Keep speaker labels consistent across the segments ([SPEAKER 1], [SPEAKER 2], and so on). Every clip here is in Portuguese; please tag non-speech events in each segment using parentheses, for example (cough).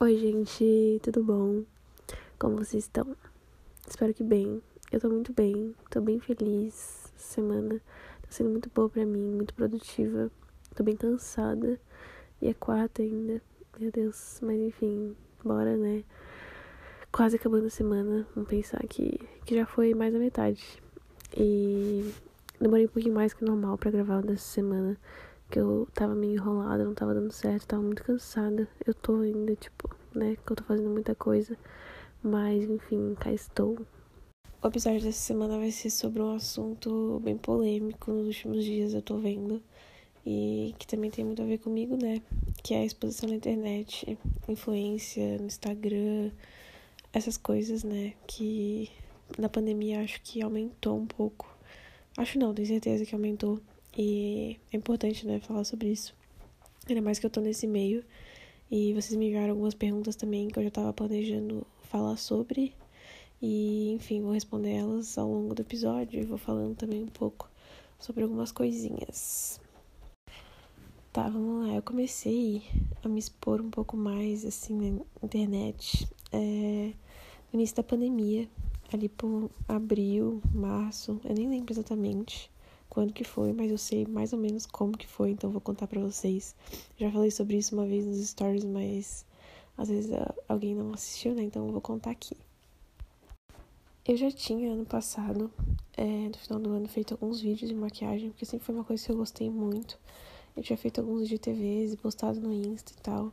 [SPEAKER 1] Oi, gente, tudo bom? Como vocês estão? Espero que bem. Eu tô muito bem, tô bem feliz. Essa semana tá sendo muito boa pra mim, muito produtiva. Tô bem cansada e é quarta ainda. Meu Deus, mas enfim, bora, né? Quase acabando a semana. Vamos pensar que, que já foi mais da metade. E demorei um pouquinho mais que normal pra gravar dessa semana que eu tava meio enrolada, não tava dando certo, tava muito cansada. Eu tô ainda, tipo, né, que eu tô fazendo muita coisa. Mas, enfim, cá estou. O episódio dessa semana vai ser sobre um assunto bem polêmico nos últimos dias, eu tô vendo. E que também tem muito a ver comigo, né? Que é a exposição na internet, influência no Instagram, essas coisas, né? Que na pandemia acho que aumentou um pouco. Acho não, tenho certeza que aumentou e é importante, né, falar sobre isso. Ainda mais que eu tô nesse meio. E vocês me enviaram algumas perguntas também que eu já tava planejando falar sobre. E, enfim, vou responder elas ao longo do episódio e vou falando também um pouco sobre algumas coisinhas. Tá, vamos lá. Eu comecei a me expor um pouco mais, assim, na internet é, no início da pandemia, ali por abril, março, eu nem lembro exatamente quando que foi, mas eu sei mais ou menos como que foi, então vou contar para vocês. Já falei sobre isso uma vez nos stories, mas às vezes ah, alguém não assistiu, né? Então eu vou contar aqui. Eu já tinha ano passado, é, no final do ano, feito alguns vídeos de maquiagem, porque sempre foi uma coisa que eu gostei muito. Eu tinha feito alguns vídeos de TVs e postado no Insta e tal.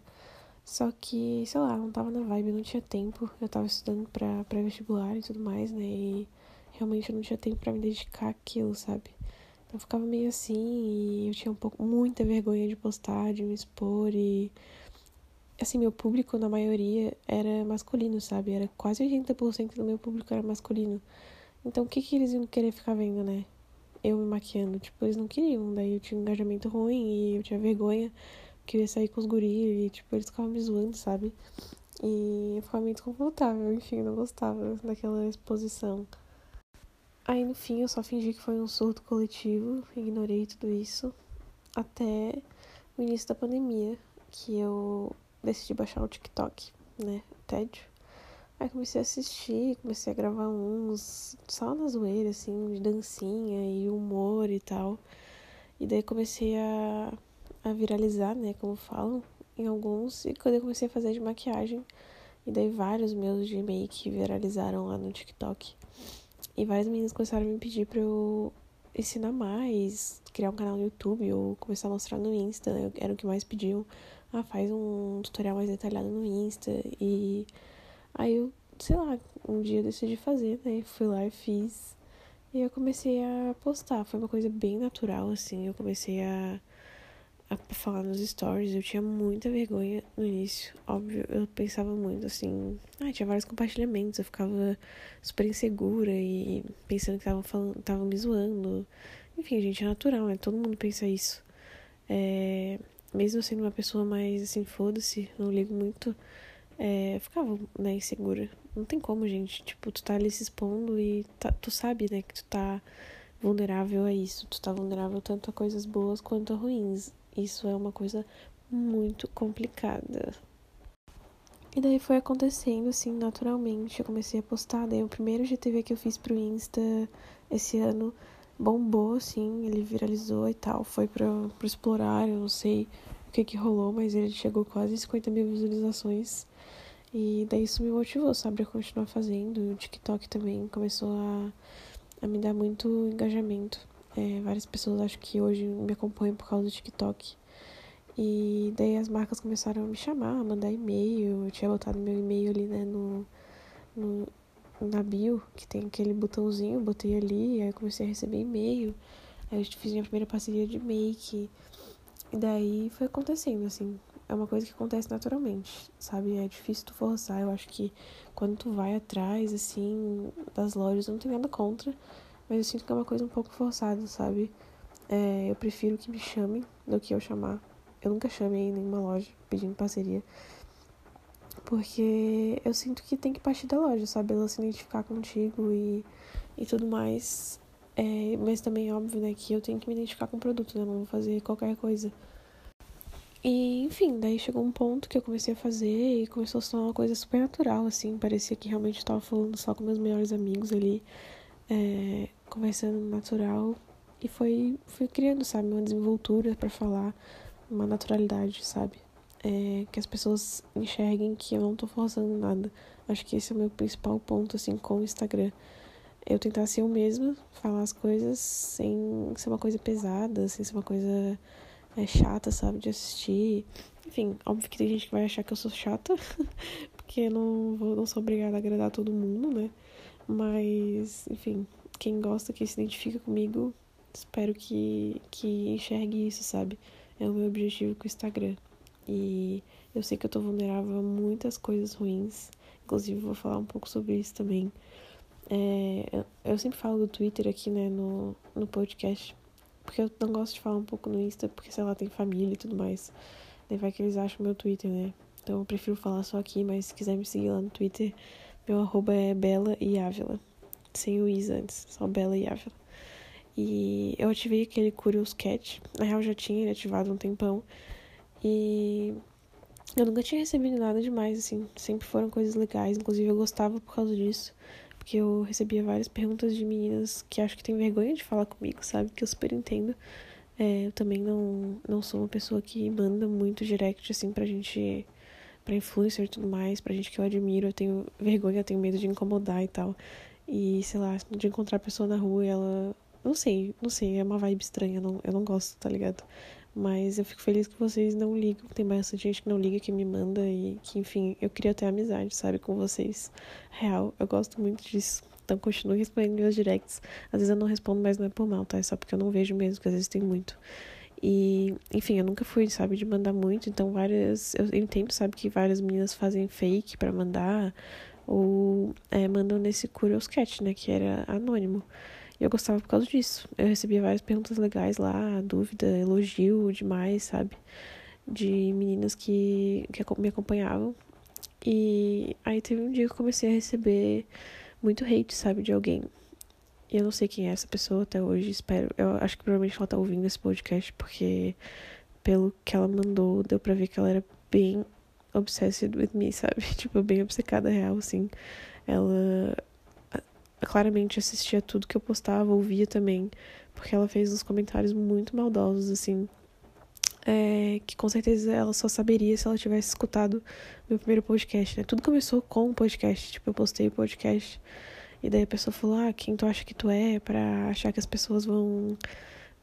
[SPEAKER 1] Só que, sei lá, não tava na vibe, não tinha tempo. Eu tava estudando pra, pra vestibular e tudo mais, né? E realmente eu não tinha tempo para me dedicar àquilo, sabe? Eu ficava meio assim e eu tinha um pouco, muita vergonha de postar, de me expor e. Assim, meu público, na maioria, era masculino, sabe? Era quase 80% do meu público era masculino. Então, o que que eles iam querer ficar vendo, né? Eu me maquiando. Tipo, eles não queriam. Daí eu tinha um engajamento ruim e eu tinha vergonha. Que eu ia sair com os guris e, tipo, eles ficavam me zoando, sabe? E eu ficava meio desconfortável. Enfim, não gostava daquela exposição. Aí no fim eu só fingi que foi um surto coletivo, ignorei tudo isso até o início da pandemia, que eu decidi baixar o TikTok, né? Tédio. Aí comecei a assistir, comecei a gravar uns só na zoeira, assim, de dancinha e humor e tal. E daí comecei a, a viralizar, né? Como falam, em alguns. E quando eu comecei a fazer de maquiagem, e daí vários meus de make viralizaram lá no TikTok. E várias meninas começaram a me pedir pra eu ensinar mais, criar um canal no YouTube ou começar a mostrar no Insta. Né? Era o que mais pediam. Ah, faz um tutorial mais detalhado no Insta. E aí eu, sei lá, um dia decidi fazer, né? Fui lá e fiz. E eu comecei a postar. Foi uma coisa bem natural, assim. Eu comecei a a falar nos stories. Eu tinha muita vergonha no início, óbvio. Eu pensava muito assim. Ah, tinha vários compartilhamentos. Eu ficava super insegura e pensando que estavam falando, estavam me zoando. Enfim, gente, é natural, né? Todo mundo pensa isso. É, mesmo sendo uma pessoa mais assim, foda-se, não ligo muito. É, eu ficava, né, insegura. Não tem como, gente. Tipo, tu tá ali se expondo e tá, tu sabe, né, que tu tá vulnerável a isso. Tu tá vulnerável tanto a coisas boas quanto a ruins. Isso é uma coisa muito complicada. E daí foi acontecendo assim, naturalmente. Eu comecei a postar. Daí o primeiro GTV que eu fiz pro Insta esse ano bombou, assim, ele viralizou e tal. Foi pro, Explorar, eu não sei o que que rolou, mas ele chegou quase 50 mil visualizações. E daí isso me motivou, sabe, a continuar fazendo. O TikTok também começou a, a me dar muito engajamento. É, várias pessoas acho que hoje me acompanham por causa do TikTok. E daí as marcas começaram a me chamar, a mandar e-mail. Eu tinha botado meu e-mail ali, né, no, no, na bio, que tem aquele botãozinho, botei ali, aí comecei a receber e-mail. Aí eu fiz minha primeira parceria de make. E daí foi acontecendo, assim. É uma coisa que acontece naturalmente, sabe? É difícil tu forçar. Eu acho que quando tu vai atrás, assim, das lojas, não tem nada contra. Mas eu sinto que é uma coisa um pouco forçada, sabe? É, eu prefiro que me chamem do que eu chamar. Eu nunca chamei nenhuma loja pedindo parceria. Porque eu sinto que tem que partir da loja, sabe? Ela se identificar contigo e, e tudo mais. É, mas também é óbvio, né, que eu tenho que me identificar com o produto, né? Não vou fazer qualquer coisa. E, enfim, daí chegou um ponto que eu comecei a fazer e começou a ser uma coisa super natural, assim. Parecia que realmente estava falando só com meus melhores amigos ali, é, conversando natural. E foi, foi criando, sabe, uma desenvoltura para falar, uma naturalidade, sabe? É, que as pessoas enxerguem que eu não tô forçando nada. Acho que esse é o meu principal ponto, assim, com o Instagram. Eu tentar ser eu mesma, falar as coisas sem ser uma coisa pesada, sem ser uma coisa é chata, sabe, de assistir. Enfim, óbvio que tem gente que vai achar que eu sou chata, (laughs) porque eu não, vou, não sou obrigada a agradar todo mundo, né? Mas, enfim, quem gosta, quem se identifica comigo, espero que, que enxergue isso, sabe? É o meu objetivo com o Instagram. E eu sei que eu tô vulnerável a muitas coisas ruins. Inclusive, vou falar um pouco sobre isso também. É, eu sempre falo do Twitter aqui, né, no, no podcast. Porque eu não gosto de falar um pouco no Insta, porque, sei lá, tem família e tudo mais. Daí vai que eles acham meu Twitter, né? Então eu prefiro falar só aqui, mas se quiser me seguir lá no Twitter, meu arroba é Bela e Ávila. Sem o Is antes, só Bela e Ávila. E eu ativei aquele Curious Cat. Na real, já tinha ele ativado um tempão. E eu nunca tinha recebido nada demais, assim. Sempre foram coisas legais. Inclusive, eu gostava por causa disso porque eu recebia várias perguntas de meninas que acho que tem vergonha de falar comigo, sabe? Que eu super entendo. É, eu também não, não sou uma pessoa que manda muito direct, assim, pra gente, pra influencer e tudo mais, pra gente que eu admiro. Eu tenho vergonha, eu tenho medo de incomodar e tal. E, sei lá, de encontrar a pessoa na rua e ela. Não sei, não sei, é uma vibe estranha, eu não, eu não gosto, tá ligado? Mas eu fico feliz que vocês não ligam. Tem bastante gente que não liga, que me manda e que, enfim, eu queria ter amizade, sabe, com vocês. Real, eu gosto muito disso. Então continue (laughs) respondendo meus directs. Às vezes eu não respondo, mas não é por mal, tá? É só porque eu não vejo mesmo, que às vezes tem muito. E, enfim, eu nunca fui, sabe, de mandar muito. Então, várias. Eu entendo, sabe, que várias meninas fazem fake para mandar. Ou é, mandam nesse Curious Cat, né? Que era anônimo. E eu gostava por causa disso. Eu recebia várias perguntas legais lá, dúvida, elogio demais, sabe? De meninas que, que me acompanhavam. E aí teve um dia que eu comecei a receber muito hate, sabe, de alguém. Eu não sei quem é essa pessoa até hoje, espero. Eu acho que provavelmente ela tá ouvindo esse podcast, porque pelo que ela mandou, deu pra ver que ela era bem obsessed with me, sabe? (laughs) Tipo, bem obcecada real, assim. Ela claramente assistia tudo que eu postava, ouvia também, porque ela fez uns comentários muito maldosos, assim. É, que com certeza ela só saberia se ela tivesse escutado meu primeiro podcast, né? Tudo começou com o podcast, tipo, eu postei o podcast e daí a pessoa falou: "Ah, quem tu acha que tu é para achar que as pessoas vão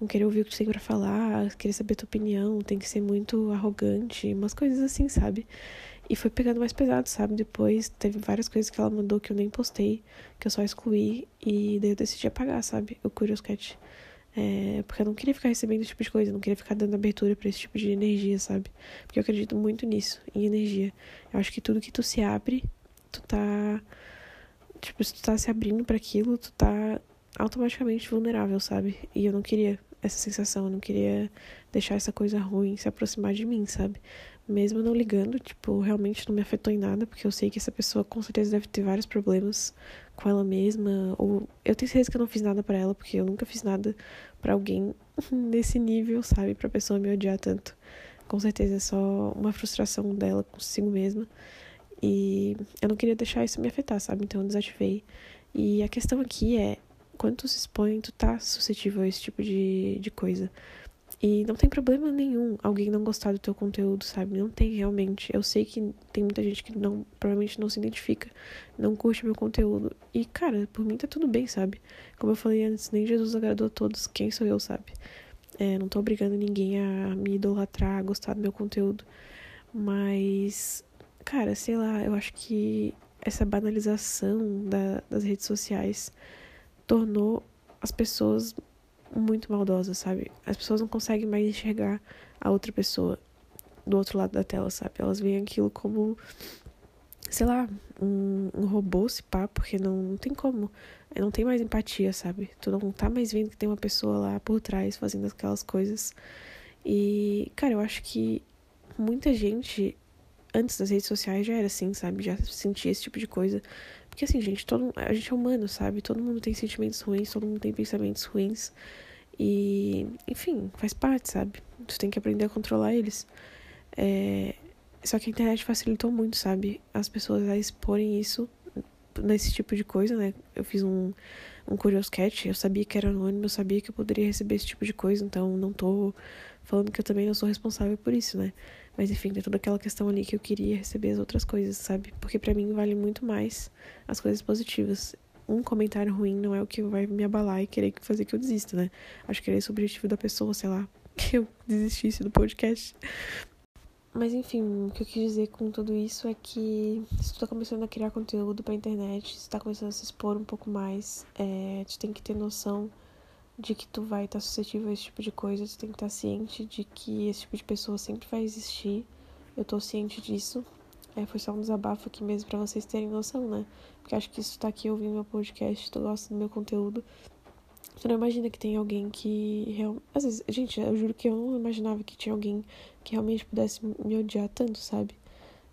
[SPEAKER 1] vão querer ouvir o que tu tem para falar, querer saber tua opinião, tem que ser muito arrogante", umas coisas assim, sabe? E foi pegando mais pesado, sabe? Depois teve várias coisas que ela mandou que eu nem postei, que eu só excluí, e daí eu decidi apagar, sabe? O Curious Cat. É, porque eu não queria ficar recebendo esse tipo de coisa, não queria ficar dando abertura para esse tipo de energia, sabe? Porque eu acredito muito nisso, em energia. Eu acho que tudo que tu se abre, tu tá. Tipo, se tu tá se abrindo para aquilo, tu tá automaticamente vulnerável, sabe? E eu não queria essa sensação, eu não queria deixar essa coisa ruim se aproximar de mim, sabe? mesmo não ligando, tipo, realmente não me afetou em nada, porque eu sei que essa pessoa com certeza deve ter vários problemas com ela mesma, ou eu tenho certeza que eu não fiz nada para ela, porque eu nunca fiz nada para alguém (laughs) nesse nível, sabe, pra pessoa me odiar tanto. Com certeza é só uma frustração dela consigo mesma. E eu não queria deixar isso me afetar, sabe? Então eu desativei. E a questão aqui é, quando tu se expõe, tu tá suscetível a esse tipo de, de coisa. E não tem problema nenhum alguém não gostar do teu conteúdo, sabe? Não tem realmente. Eu sei que tem muita gente que não, provavelmente não se identifica, não curte meu conteúdo. E, cara, por mim tá tudo bem, sabe? Como eu falei antes, nem Jesus agradou a todos. Quem sou eu, sabe? É, não tô obrigando ninguém a me idolatrar, a gostar do meu conteúdo. Mas, cara, sei lá, eu acho que essa banalização da, das redes sociais tornou as pessoas muito maldosa, sabe? As pessoas não conseguem mais enxergar a outra pessoa do outro lado da tela, sabe? Elas veem aquilo como, sei lá, um, um robô, se pá, porque não, não tem como. Não tem mais empatia, sabe? Tu não tá mais vendo que tem uma pessoa lá por trás fazendo aquelas coisas. E, cara, eu acho que muita gente antes das redes sociais já era assim, sabe? Já sentia esse tipo de coisa. Porque assim, gente, todo, a gente é humano, sabe? Todo mundo tem sentimentos ruins, todo mundo tem pensamentos ruins. E, enfim, faz parte, sabe? Tu tem que aprender a controlar eles. É... Só que a internet facilitou muito, sabe? As pessoas a exporem isso nesse tipo de coisa, né? Eu fiz um, um Curious Cat, eu sabia que era anônimo, eu sabia que eu poderia receber esse tipo de coisa, então não tô falando que eu também não sou responsável por isso, né? Mas enfim, tem toda aquela questão ali que eu queria receber as outras coisas, sabe? Porque para mim vale muito mais as coisas positivas. Um comentário ruim não é o que vai me abalar e querer fazer que eu desista, né? Acho que era esse o objetivo da pessoa, sei lá, (laughs) que eu desistisse do podcast. Mas enfim, o que eu quis dizer com tudo isso é que se tu tá começando a criar conteúdo pra internet, se tu tá começando a se expor um pouco mais, é, tu tem que ter noção de que tu vai estar tá suscetível a esse tipo de coisa, tu tem que estar tá ciente de que esse tipo de pessoa sempre vai existir. Eu tô ciente disso. É, foi só um desabafo aqui mesmo para vocês terem noção, né? Porque acho que se tu tá aqui ouvindo meu podcast, tu gosta do meu conteúdo, Tu não imagina que tem alguém que. Real... Às vezes, gente, eu juro que eu não imaginava que tinha alguém que realmente pudesse me odiar tanto, sabe?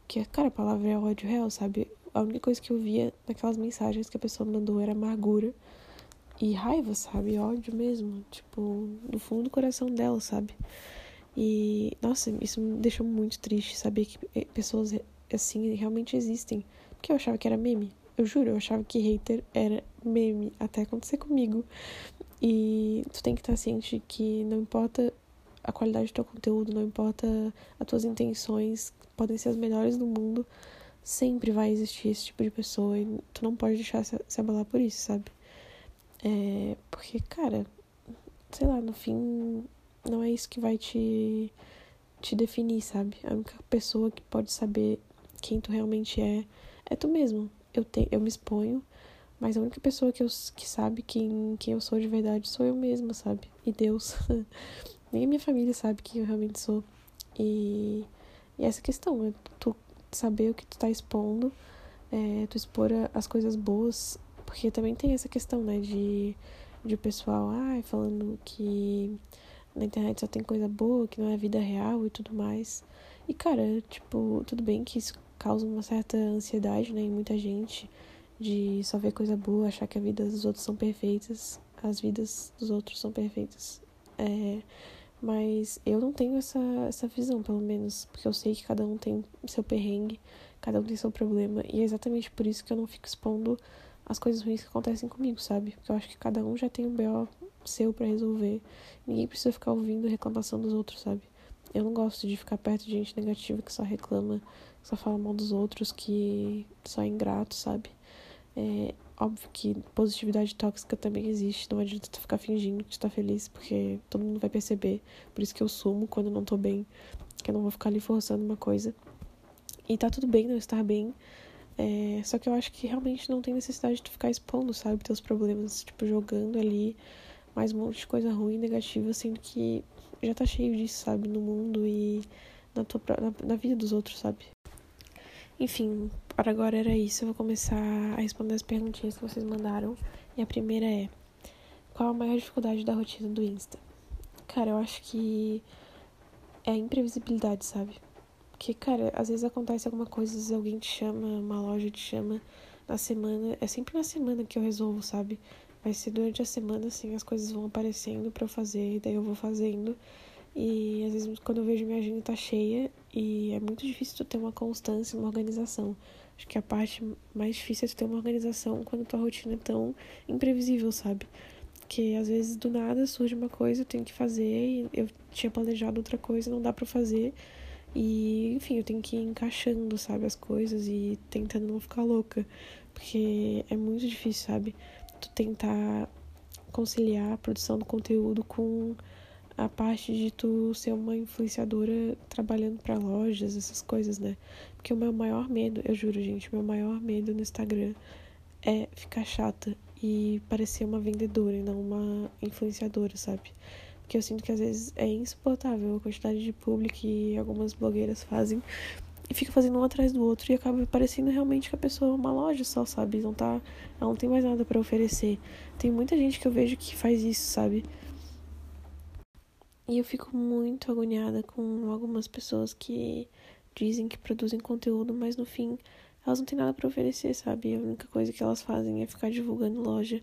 [SPEAKER 1] Que, cara, a palavra é ódio real, sabe? A única coisa que eu via naquelas mensagens que a pessoa mandou era amargura e raiva, sabe? Ódio mesmo. Tipo, no fundo do coração dela, sabe? E, nossa, isso me deixou muito triste saber que eh, pessoas assim realmente existem. Porque eu achava que era meme. Eu juro, eu achava que hater era meme até acontecer comigo. E tu tem que estar ciente que não importa a qualidade do teu conteúdo, não importa as tuas intenções, podem ser as melhores do mundo, sempre vai existir esse tipo de pessoa e tu não pode deixar se abalar por isso, sabe? É, porque, cara, sei lá, no fim, não é isso que vai te, te definir, sabe? A única pessoa que pode saber quem tu realmente é é tu mesmo. Eu, te, eu me exponho mas a única pessoa que, eu, que sabe quem, quem eu sou de verdade sou eu mesma, sabe? E Deus. (laughs) Nem a minha família sabe quem eu realmente sou. E, e essa questão é tu saber o que tu tá expondo, é, tu expor as coisas boas, porque também tem essa questão, né, de, de o pessoal, ai, falando que na internet só tem coisa boa, que não é vida real e tudo mais. E, cara, tipo, tudo bem que isso causa uma certa ansiedade, né, em muita gente de só ver coisa boa, achar que a vida dos outros são perfeitas, as vidas dos outros são perfeitas. É, mas eu não tenho essa, essa visão, pelo menos, porque eu sei que cada um tem seu perrengue, cada um tem seu problema, e é exatamente por isso que eu não fico expondo as coisas ruins que acontecem comigo, sabe? Porque eu acho que cada um já tem um BO seu para resolver. Ninguém precisa ficar ouvindo reclamação dos outros, sabe? Eu não gosto de ficar perto de gente negativa que só reclama, que só fala mal dos outros, que só é ingrato, sabe? É óbvio que positividade tóxica também existe. Não adianta tu ficar fingindo que tu tá feliz, porque todo mundo vai perceber. Por isso que eu sumo quando não tô bem. Que eu não vou ficar ali forçando uma coisa. E tá tudo bem não estar bem. É, só que eu acho que realmente não tem necessidade de ficar expondo, sabe, teus problemas, tipo, jogando ali mais um monte de coisa ruim, negativa, sendo que já tá cheio disso, sabe, no mundo e na, tua, na, na vida dos outros, sabe? Enfim, para agora era isso. Eu vou começar a responder as perguntinhas que vocês mandaram. E a primeira é: Qual a maior dificuldade da rotina do Insta? Cara, eu acho que é a imprevisibilidade, sabe? Porque, cara, às vezes acontece alguma coisa, às vezes alguém te chama, uma loja te chama na semana. É sempre na semana que eu resolvo, sabe? Vai ser durante a semana, assim, as coisas vão aparecendo para eu fazer, e daí eu vou fazendo. E às vezes quando eu vejo minha agenda tá cheia e é muito difícil tu ter uma constância, uma organização. Acho que a parte mais difícil é tu ter uma organização quando tua rotina é tão imprevisível, sabe? Que às vezes do nada surge uma coisa, eu tenho que fazer e eu tinha planejado outra coisa, não dá para fazer. E, enfim, eu tenho que ir encaixando, sabe, as coisas e tentando não ficar louca. Porque é muito difícil, sabe? Tu tentar conciliar a produção do conteúdo com a parte de tu ser uma influenciadora trabalhando para lojas, essas coisas, né? Porque o meu maior medo, eu juro, gente, o meu maior medo no Instagram é ficar chata e parecer uma vendedora e não uma influenciadora, sabe? Porque eu sinto que às vezes é insuportável a quantidade de público que algumas blogueiras fazem e fica fazendo um atrás do outro e acaba parecendo realmente que a pessoa é uma loja só, sabe? Não tá, ela não tem mais nada para oferecer. Tem muita gente que eu vejo que faz isso, sabe? E eu fico muito agoniada com algumas pessoas que dizem que produzem conteúdo, mas no fim elas não têm nada para oferecer, sabe? A única coisa que elas fazem é ficar divulgando loja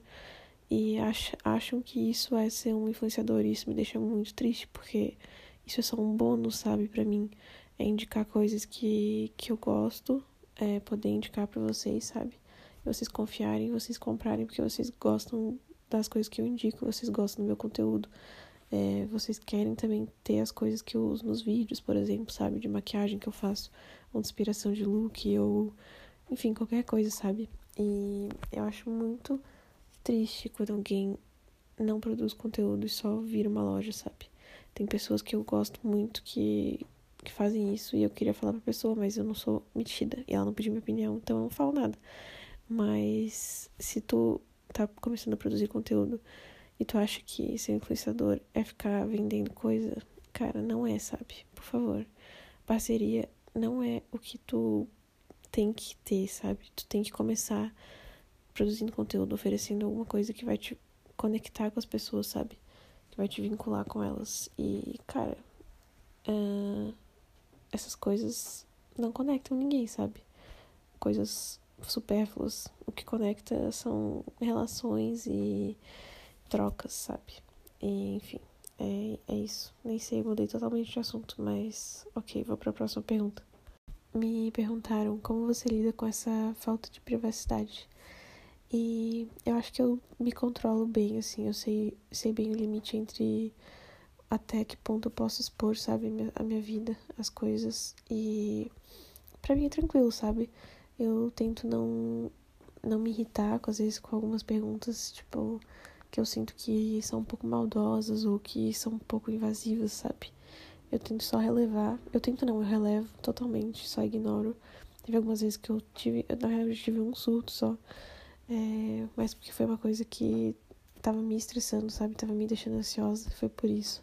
[SPEAKER 1] e ach acham que isso é ser um influenciador. Isso me deixa muito triste porque isso é só um bônus, sabe, para mim. é indicar coisas que, que eu gosto, é poder indicar para vocês, sabe? Vocês confiarem, vocês comprarem, porque vocês gostam das coisas que eu indico, vocês gostam do meu conteúdo. É, vocês querem também ter as coisas que eu uso nos vídeos, por exemplo, sabe? De maquiagem que eu faço, ou inspiração de look, ou enfim, qualquer coisa, sabe? E eu acho muito triste quando alguém não produz conteúdo e só vira uma loja, sabe? Tem pessoas que eu gosto muito que, que fazem isso e eu queria falar pra pessoa, mas eu não sou metida e ela não pediu minha opinião, então eu não falo nada. Mas se tu tá começando a produzir conteúdo e tu acha que ser influenciador é ficar vendendo coisa, cara, não é, sabe? Por favor. Parceria não é o que tu tem que ter, sabe? Tu tem que começar produzindo conteúdo, oferecendo alguma coisa que vai te conectar com as pessoas, sabe? Que vai te vincular com elas. E, cara, uh, essas coisas não conectam ninguém, sabe? Coisas supérfluas. O que conecta são relações e trocas, sabe? E, enfim, é, é isso. Nem sei, mudei totalmente de assunto, mas ok, vou para a próxima pergunta me perguntaram como você lida com essa falta de privacidade. E eu acho que eu me controlo bem, assim, eu sei, sei bem o limite entre até que ponto eu posso expor, sabe, a minha, vida, as coisas. E para mim é tranquilo, sabe? Eu tento não, não me irritar, às vezes, com algumas perguntas, tipo, que eu sinto que são um pouco maldosas ou que são um pouco invasivas, sabe? Eu tento só relevar. Eu tento não, eu relevo totalmente, só ignoro. Teve algumas vezes que eu tive. Na real, eu tive um surto só. É, mas porque foi uma coisa que tava me estressando, sabe? Tava me deixando ansiosa. Foi por isso.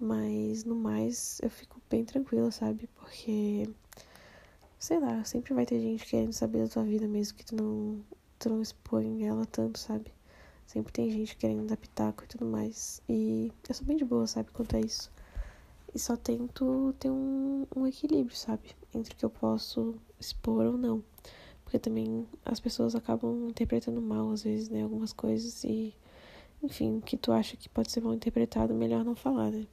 [SPEAKER 1] Mas no mais, eu fico bem tranquila, sabe? Porque. Sei lá, sempre vai ter gente querendo saber da tua vida mesmo que tu não, tu não expõe ela tanto, sabe? Sempre tem gente querendo dar pitaco e tudo mais. E eu sou bem de boa, sabe, quanto a isso. E só tento ter um, um equilíbrio, sabe? Entre o que eu posso expor ou não. Porque também as pessoas acabam interpretando mal, às vezes, né? Algumas coisas e. Enfim, o que tu acha que pode ser mal interpretado, melhor não falar, né?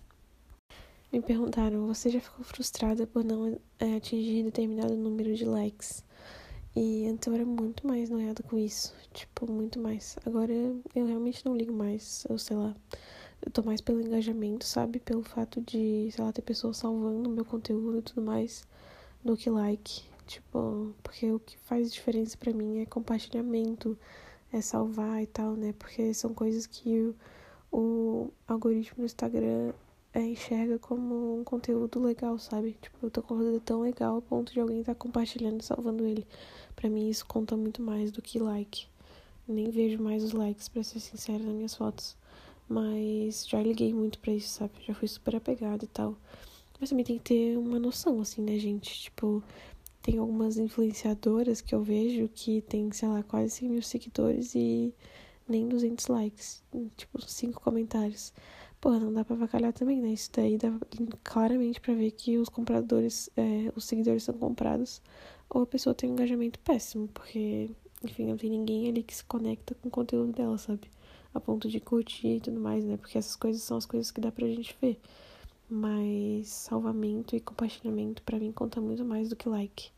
[SPEAKER 1] Me perguntaram, você já ficou frustrada por não é, atingir determinado número de likes? E então eu era muito mais noiada com isso. Tipo, muito mais. Agora eu realmente não ligo mais, eu sei lá. Eu tô mais pelo engajamento, sabe? Pelo fato de, sei lá, ter pessoas salvando o meu conteúdo e tudo mais, do que like. Tipo, porque o que faz diferença para mim é compartilhamento, é salvar e tal, né? Porque são coisas que o, o algoritmo do Instagram é, enxerga como um conteúdo legal, sabe? Tipo, eu tô com conteúdo tão legal ao ponto de alguém estar tá compartilhando e salvando ele. Para mim isso conta muito mais do que like. Nem vejo mais os likes, para ser sincera, nas minhas fotos. Mas já liguei muito pra isso, sabe? Já fui super apegada e tal. Mas também tem que ter uma noção, assim, né, gente? Tipo, tem algumas influenciadoras que eu vejo que tem, sei lá, quase 100 mil seguidores e nem 200 likes. Tipo, 5 comentários. Porra, não dá pra avacalhar também, né? Isso daí dá claramente pra ver que os compradores, é, os seguidores são comprados ou a pessoa tem um engajamento péssimo, porque, enfim, não tem ninguém ali que se conecta com o conteúdo dela, sabe? a ponto de curtir e tudo mais, né? Porque essas coisas são as coisas que dá pra gente ver. Mas salvamento e compartilhamento para mim conta muito mais do que like.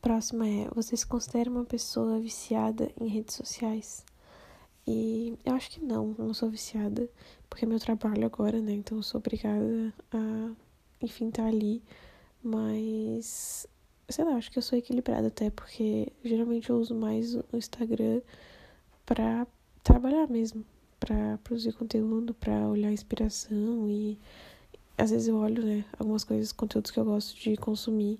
[SPEAKER 1] Próxima é: você se considera uma pessoa viciada em redes sociais? E eu acho que não, não sou viciada, porque é meu trabalho agora, né? Então eu sou obrigada a, enfim, estar tá ali. Mas, sei lá, acho que eu sou equilibrada até, porque geralmente eu uso mais o Instagram pra trabalhar mesmo, para produzir conteúdo, para olhar inspiração e às vezes eu olho, né, algumas coisas, conteúdos que eu gosto de consumir,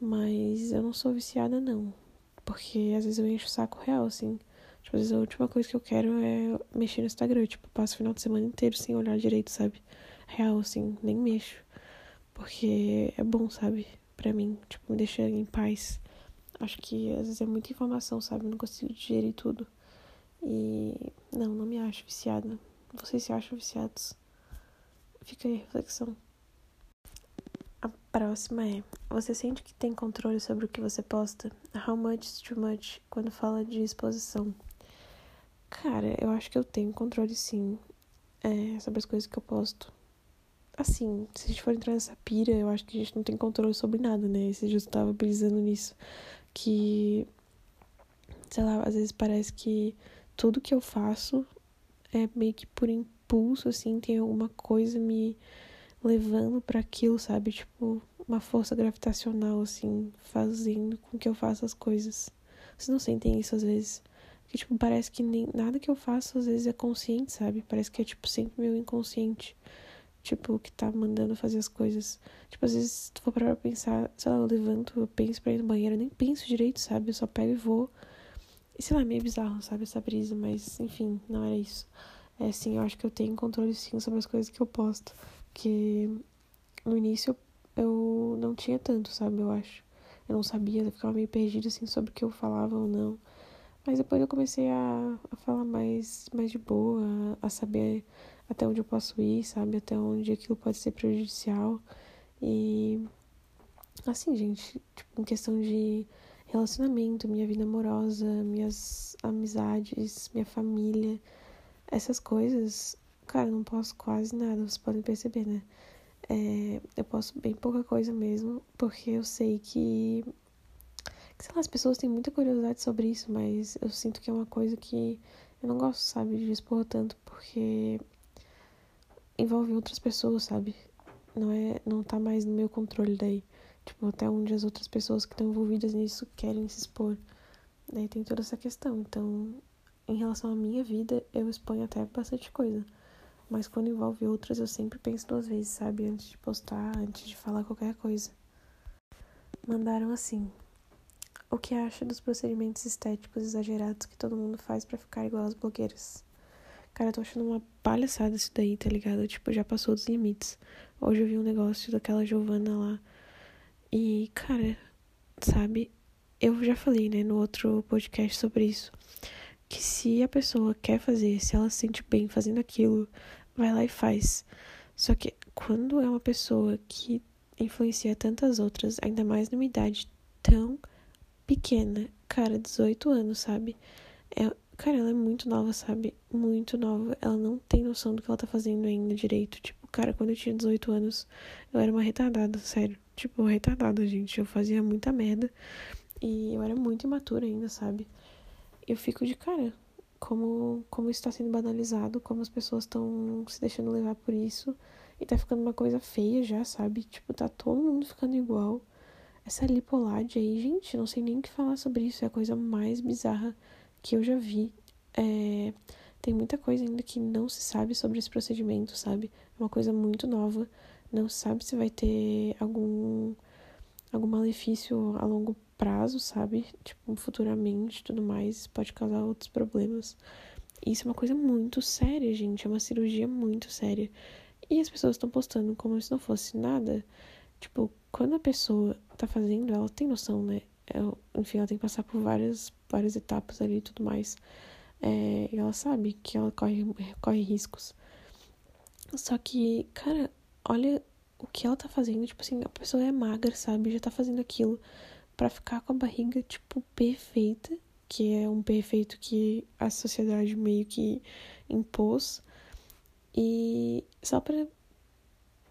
[SPEAKER 1] mas eu não sou viciada não, porque às vezes eu encho o saco real, assim. Tipo, às vezes a última coisa que eu quero é mexer no Instagram, tipo, passo o final de semana inteiro sem olhar direito, sabe? Real, assim, nem mexo. Porque é bom, sabe? Pra mim, tipo, me deixa em paz. Acho que às vezes é muita informação, sabe? não consigo digerir tudo. E não, não me acho viciada. Vocês se acham viciados? Fica aí a reflexão. Próxima é: Você sente que tem controle sobre o que você posta? How much is too much quando fala de exposição? Cara, eu acho que eu tenho controle sim é, sobre as coisas que eu posto. assim, se a gente for entrar nessa pira, eu acho que a gente não tem controle sobre nada, né? Esse dia eu tava brisando nisso. Que, sei lá, às vezes parece que tudo que eu faço é meio que por impulso, assim, tem alguma coisa me levando para aquilo, sabe? Tipo, uma força gravitacional, assim, fazendo com que eu faça as coisas. Vocês não sentem isso às vezes? Que, tipo, parece que nem nada que eu faço às vezes é consciente, sabe? Parece que é, tipo, sempre meu inconsciente. Tipo, que tá mandando fazer as coisas. Tipo, às vezes, se tu for pra pensar, sei lá, eu levanto, eu penso pra ir no banheiro, eu nem penso direito, sabe? Eu só pego e vou. E sei lá, é meio bizarro, sabe? Essa brisa, mas enfim, não era isso. É sim, eu acho que eu tenho controle sim sobre as coisas que eu posto. Que no início eu não tinha tanto, sabe? Eu acho. Eu não sabia, eu ficava meio perdida assim sobre o que eu falava ou não. Mas depois eu comecei a, a falar mais, mais de boa, a saber até onde eu posso ir, sabe? Até onde aquilo pode ser prejudicial. E assim, gente, tipo, em questão de relacionamento, minha vida amorosa, minhas amizades, minha família, essas coisas, cara, não posso quase nada, vocês podem perceber, né? É, eu posso bem pouca coisa mesmo, porque eu sei que sei lá, as pessoas têm muita curiosidade sobre isso, mas eu sinto que é uma coisa que eu não gosto, sabe, de expor tanto, porque envolve outras pessoas, sabe? Não é, não tá mais no meu controle daí. Tipo, até onde as outras pessoas que estão envolvidas nisso querem se expor. Daí tem toda essa questão. Então, em relação à minha vida, eu exponho até bastante coisa. Mas quando envolve outras, eu sempre penso duas vezes, sabe? Antes de postar, antes de falar qualquer coisa. Mandaram assim: o que acha dos procedimentos estéticos exagerados que todo mundo faz para ficar igual às blogueiras? Cara, eu tô achando uma palhaçada isso daí, tá ligado? Tipo, já passou dos limites. Hoje eu vi um negócio daquela Giovana lá. E, cara, sabe? Eu já falei, né, no outro podcast sobre isso. Que se a pessoa quer fazer, se ela se sente bem fazendo aquilo, vai lá e faz. Só que quando é uma pessoa que influencia tantas outras, ainda mais numa idade tão pequena, cara, 18 anos, sabe? É, cara, ela é muito nova, sabe? Muito nova. Ela não tem noção do que ela tá fazendo ainda direito. Tipo, cara, quando eu tinha 18 anos, eu era uma retardada, sério. Tipo, retardada, gente. Eu fazia muita merda. E eu era muito imatura ainda, sabe? Eu fico de cara. Como, como isso tá sendo banalizado, como as pessoas estão se deixando levar por isso. E tá ficando uma coisa feia já, sabe? Tipo, tá todo mundo ficando igual. Essa lipolade aí, gente, não sei nem o que falar sobre isso. É a coisa mais bizarra que eu já vi. É, tem muita coisa ainda que não se sabe sobre esse procedimento, sabe? É uma coisa muito nova. Não se sabe se vai ter algum, algum malefício a longo prazo, sabe? Tipo, futuramente tudo mais. Pode causar outros problemas. Isso é uma coisa muito séria, gente. É uma cirurgia muito séria. E as pessoas estão postando como se não fosse nada. Tipo, quando a pessoa tá fazendo, ela tem noção, né? Ela, enfim, ela tem que passar por várias, várias etapas ali e tudo mais. É, e ela sabe que ela corre, corre riscos. Só que, cara, olha o que ela tá fazendo. Tipo assim, a pessoa é magra, sabe? Já tá fazendo aquilo para ficar com a barriga, tipo, perfeita. Que é um perfeito que a sociedade meio que impôs. E só pra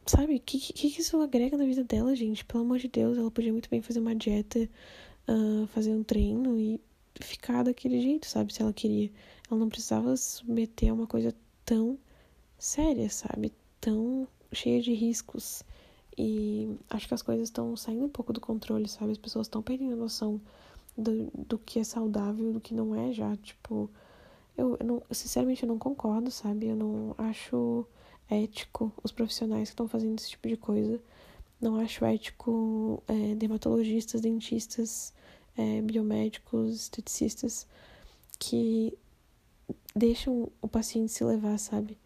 [SPEAKER 1] Sabe, o que, que, que isso agrega na vida dela, gente? Pelo amor de Deus, ela podia muito bem fazer uma dieta, uh, fazer um treino e ficar daquele jeito, sabe? Se ela queria. Ela não precisava submeter a uma coisa tão séria, sabe? Tão cheia de riscos. E acho que as coisas estão saindo um pouco do controle, sabe? As pessoas estão perdendo a noção do, do que é saudável, do que não é já. Tipo, eu, eu não, sinceramente eu não concordo, sabe? Eu não acho ético os profissionais que estão fazendo esse tipo de coisa. Não acho ético é, dermatologistas, dentistas, é, biomédicos, esteticistas que deixam o paciente se levar, sabe?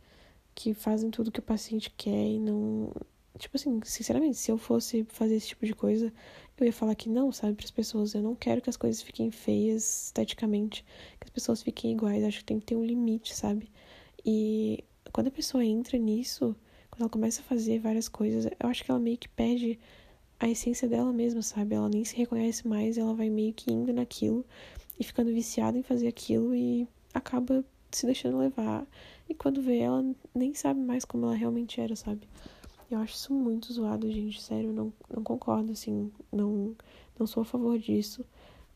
[SPEAKER 1] Que fazem tudo que o paciente quer e não. Tipo assim, sinceramente, se eu fosse fazer esse tipo de coisa, eu ia falar que não, sabe, para as pessoas. Eu não quero que as coisas fiquem feias esteticamente, que as pessoas fiquem iguais. Acho que tem que ter um limite, sabe? E quando a pessoa entra nisso, quando ela começa a fazer várias coisas, eu acho que ela meio que perde a essência dela mesma, sabe? Ela nem se reconhece mais, ela vai meio que indo naquilo e ficando viciada em fazer aquilo e acaba se deixando levar. E quando vê, ela nem sabe mais como ela realmente era, sabe? Eu acho isso muito zoado, gente. Sério, não, não concordo, assim. Não, não sou a favor disso.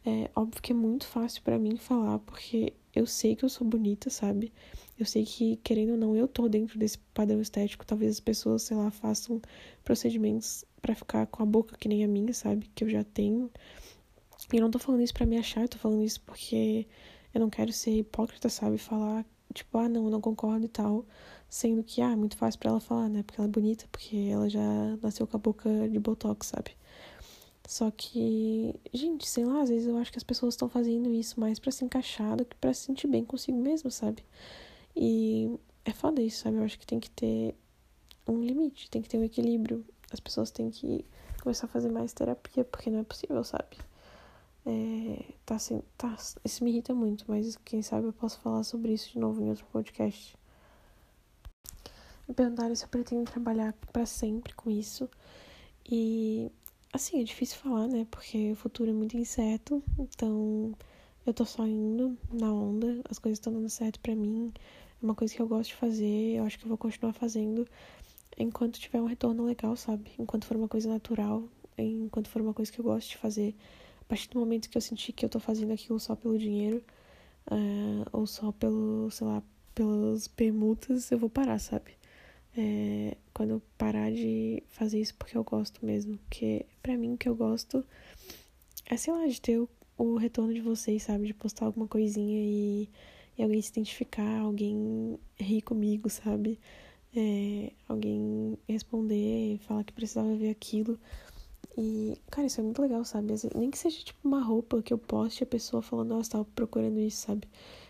[SPEAKER 1] É óbvio que é muito fácil para mim falar, porque eu sei que eu sou bonita, sabe? Eu sei que, querendo ou não, eu tô dentro desse padrão estético. Talvez as pessoas, sei lá, façam procedimentos para ficar com a boca que nem a minha, sabe? Que eu já tenho. E eu não tô falando isso para me achar, eu tô falando isso porque eu não quero ser hipócrita, sabe? Falar, tipo, ah, não, eu não concordo e tal. Sendo que, ah, é muito fácil para ela falar, né? Porque ela é bonita, porque ela já nasceu com a boca de botox, sabe? Só que, gente, sei lá, às vezes eu acho que as pessoas estão fazendo isso mais para se encaixar do que para se sentir bem consigo mesmo, sabe? E é foda isso, sabe? Eu acho que tem que ter um limite, tem que ter um equilíbrio. As pessoas têm que começar a fazer mais terapia, porque não é possível, sabe? É, tá assim, tá, isso me irrita muito, mas quem sabe eu posso falar sobre isso de novo em outro podcast. Me perguntaram se eu pretendo trabalhar para sempre com isso. E Assim, é difícil falar, né? Porque o futuro é muito incerto. Então, eu tô só indo na onda. As coisas estão dando certo para mim. É uma coisa que eu gosto de fazer. Eu acho que eu vou continuar fazendo enquanto tiver um retorno legal, sabe? Enquanto for uma coisa natural. Enquanto for uma coisa que eu gosto de fazer. A partir do momento que eu sentir que eu tô fazendo aquilo só pelo dinheiro. Uh, ou só pelo, sei lá, pelas permutas, eu vou parar, sabe? É, quando eu parar de fazer isso porque eu gosto mesmo. Porque pra mim o que eu gosto é, sei lá, de ter o, o retorno de vocês, sabe? De postar alguma coisinha e, e alguém se identificar, alguém rir comigo, sabe? É, alguém responder, falar que precisava ver aquilo. E, cara, isso é muito legal, sabe? Nem que seja tipo uma roupa que eu poste a pessoa falando, nossa, tava procurando isso, sabe?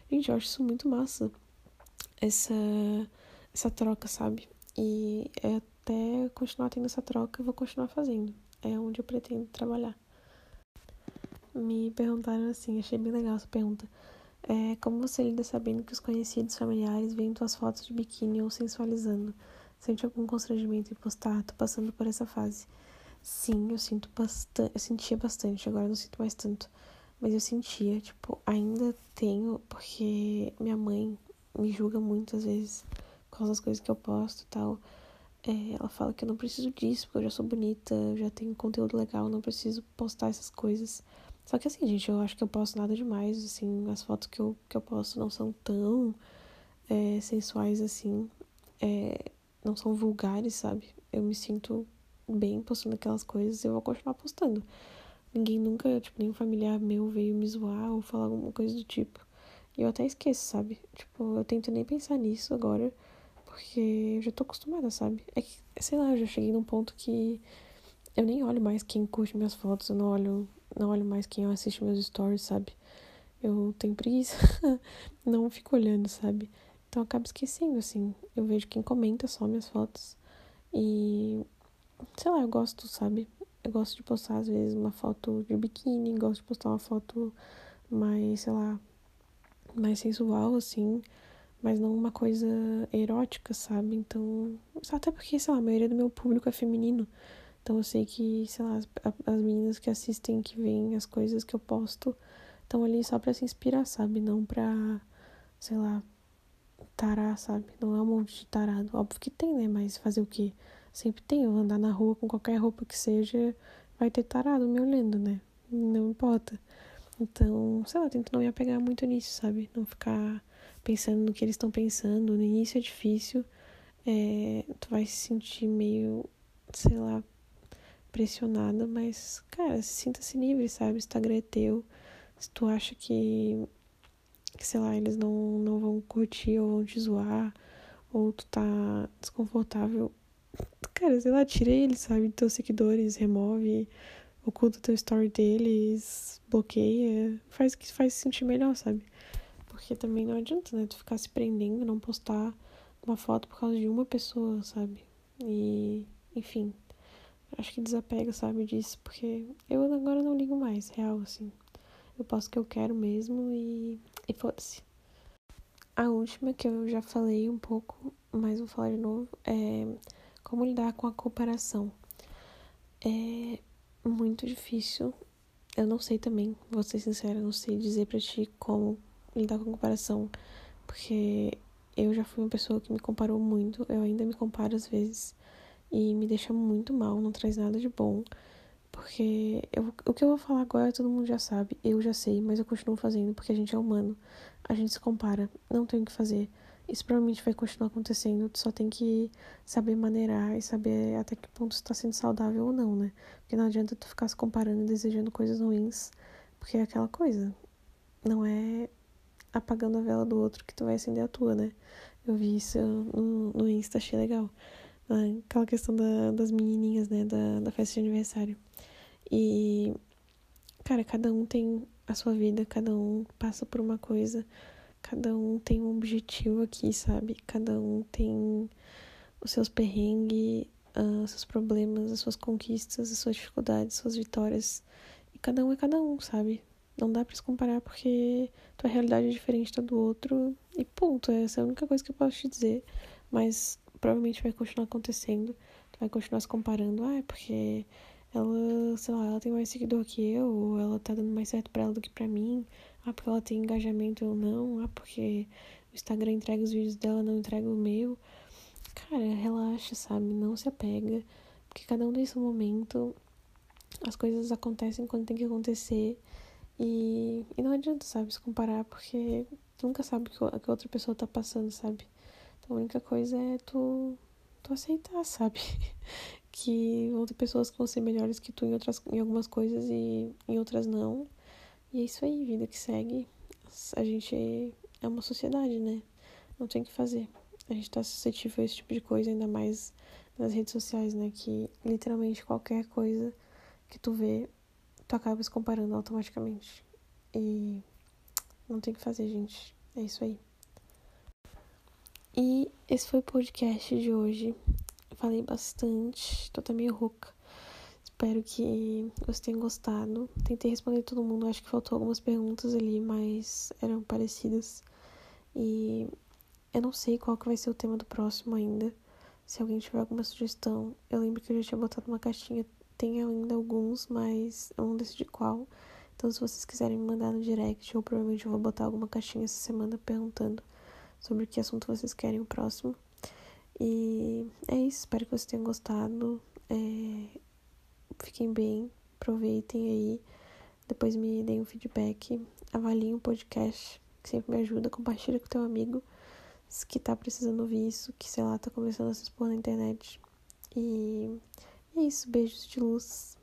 [SPEAKER 1] Gente, eu acho isso muito massa. Essa, essa troca, sabe? E até continuar tendo essa troca, eu vou continuar fazendo. É onde eu pretendo trabalhar. Me perguntaram assim, achei bem legal essa pergunta. É, como você lida sabendo que os conhecidos familiares veem tuas fotos de biquíni ou sensualizando? Sente algum constrangimento em postar? Tô passando por essa fase. Sim, eu sinto bastante. Eu sentia bastante, agora não sinto mais tanto. Mas eu sentia, tipo, ainda tenho, porque minha mãe me julga muitas vezes por causa das coisas que eu posto e tal. É, ela fala que eu não preciso disso, porque eu já sou bonita, eu já tenho conteúdo legal, não preciso postar essas coisas. Só que assim, gente, eu acho que eu posto nada demais, assim, as fotos que eu, que eu posto não são tão é, sensuais assim, é, não são vulgares, sabe? Eu me sinto bem postando aquelas coisas e eu vou continuar postando. Ninguém nunca, tipo, nenhum familiar meu veio me zoar ou falar alguma coisa do tipo. E eu até esqueço, sabe? Tipo, eu tento nem pensar nisso agora porque eu já tô acostumada, sabe? É que, sei lá, eu já cheguei num ponto que eu nem olho mais quem curte minhas fotos, eu não olho, não olho mais quem assiste meus stories, sabe? Eu tenho preguiça, (laughs) não fico olhando, sabe? Então eu acabo esquecendo, assim. Eu vejo quem comenta só minhas fotos. E, sei lá, eu gosto, sabe? Eu gosto de postar, às vezes, uma foto de biquíni, gosto de postar uma foto mais, sei lá, mais sensual, assim mas não uma coisa erótica, sabe? Então, até porque, sei lá, a maioria do meu público é feminino. Então eu sei que, sei lá, as, as meninas que assistem, que veem as coisas que eu posto, estão ali só pra se inspirar, sabe? Não pra, sei lá, tarar, sabe? Não é um monte de tarado. Óbvio que tem, né? Mas fazer o quê? Sempre tem. Eu andar na rua com qualquer roupa que seja, vai ter tarado me olhando, né? Não importa. Então, sei lá, tento não me apegar muito nisso, sabe? Não ficar pensando no que eles estão pensando. No início é difícil, é, tu vai se sentir meio, sei lá, pressionada, mas, cara, sinta-se livre, sabe? O Instagram é teu. Se tu acha que, que, sei lá, eles não, não vão curtir ou vão te zoar, ou tu tá desconfortável, cara, sei lá, tira eles, sabe? Teus seguidores, remove, oculta teu story deles, bloqueia, faz o que faz se sentir melhor, sabe? Porque também não adianta, né? Tu ficar se prendendo, não postar uma foto por causa de uma pessoa, sabe? E, enfim, acho que desapega, sabe, disso, porque eu agora não ligo mais, real, assim. Eu posto o que eu quero mesmo e, e foda-se. A última que eu já falei um pouco, mas vou falar de novo, é como lidar com a comparação. É muito difícil. Eu não sei também, vou ser sincera, não sei dizer pra ti como lidar com comparação, porque eu já fui uma pessoa que me comparou muito, eu ainda me comparo às vezes. e me deixa muito mal, não traz nada de bom. Porque eu, o que eu vou falar agora todo mundo já sabe, eu já sei, mas eu continuo fazendo porque a gente é humano. A gente se compara, não tem o que fazer. Isso provavelmente vai continuar acontecendo, tu só tem que saber maneirar e saber até que ponto está sendo saudável ou não, né? Porque não adianta tu ficar se comparando e desejando coisas ruins, porque é aquela coisa. Não é apagando a vela do outro que tu vai acender a tua, né? Eu vi isso no, no Insta, achei legal. Aquela questão da, das menininhas, né? Da, da festa de aniversário. E, cara, cada um tem a sua vida, cada um passa por uma coisa, cada um tem um objetivo aqui, sabe? Cada um tem os seus perrengues, uh, os seus problemas, as suas conquistas, as suas dificuldades, as suas vitórias. E cada um é cada um, sabe? Não dá pra se comparar porque tua realidade é diferente da do outro. E ponto, essa é a única coisa que eu posso te dizer. Mas provavelmente vai continuar acontecendo. Tu vai continuar se comparando. Ah, é porque ela, sei lá, ela tem mais seguidor que eu, ou ela tá dando mais certo pra ela do que pra mim. Ah, porque ela tem engajamento ou não. Ah, porque o Instagram entrega os vídeos dela, não entrega o meu. Cara, relaxa, sabe? Não se apega. Porque cada um tem seu momento. As coisas acontecem quando tem que acontecer. E, e não adianta, sabe, se comparar, porque tu nunca sabe o que outra pessoa tá passando, sabe? Então a única coisa é tu, tu aceitar, sabe? (laughs) que vão ter pessoas que vão ser melhores que tu em, outras, em algumas coisas e em outras não. E é isso aí, vida que segue. A gente é uma sociedade, né? Não tem o que fazer. A gente tá suscetível a esse tipo de coisa, ainda mais nas redes sociais, né? Que literalmente qualquer coisa que tu vê, acaba se comparando automaticamente. E não tem o que fazer, gente. É isso aí. E esse foi o podcast de hoje. Falei bastante, tô até meio rouca. Espero que vocês tenham gostado. Tentei responder todo mundo, acho que faltou algumas perguntas ali, mas eram parecidas. E eu não sei qual que vai ser o tema do próximo ainda. Se alguém tiver alguma sugestão, eu lembro que eu já tinha botado uma caixinha. Tem ainda alguns, mas eu não decidi qual. Então, se vocês quiserem me mandar no direct, eu provavelmente vou botar alguma caixinha essa semana perguntando sobre que assunto vocês querem o próximo. E é isso, espero que vocês tenham gostado. É... Fiquem bem, aproveitem aí. Depois me deem um feedback. Avaliem o podcast, que sempre me ajuda. Compartilha com teu amigo que tá precisando ouvir isso, que sei lá, tá começando a se expor na internet. E é isso, beijos de luz.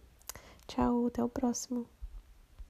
[SPEAKER 1] Tchau, até o próximo.